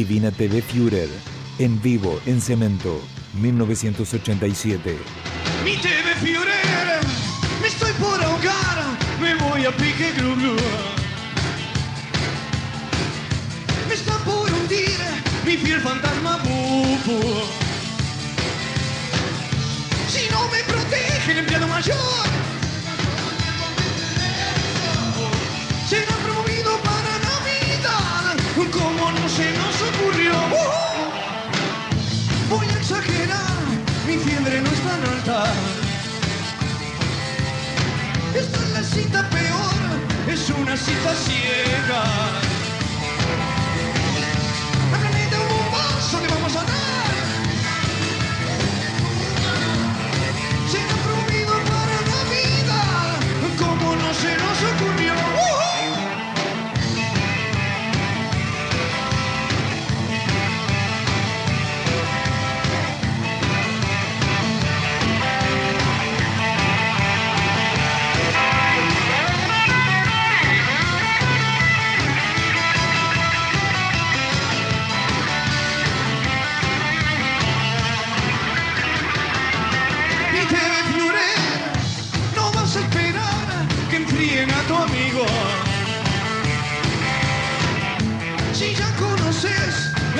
Divina TV Führer, en vivo en Cemento, 1987. Mi TV Führer, me estoy por ahogar, me voy a pique glu glu. Me está por hundir mi fiel fantasma bubu. cabecita ciega.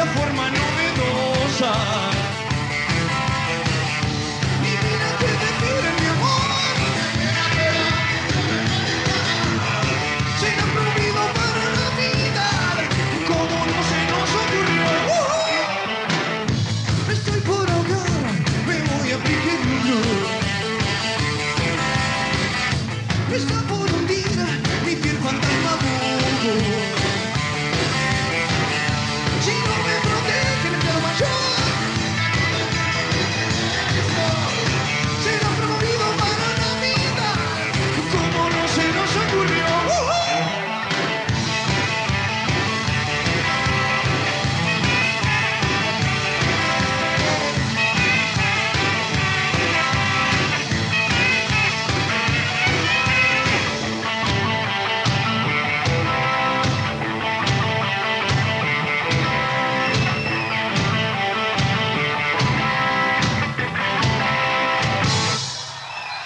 la forma no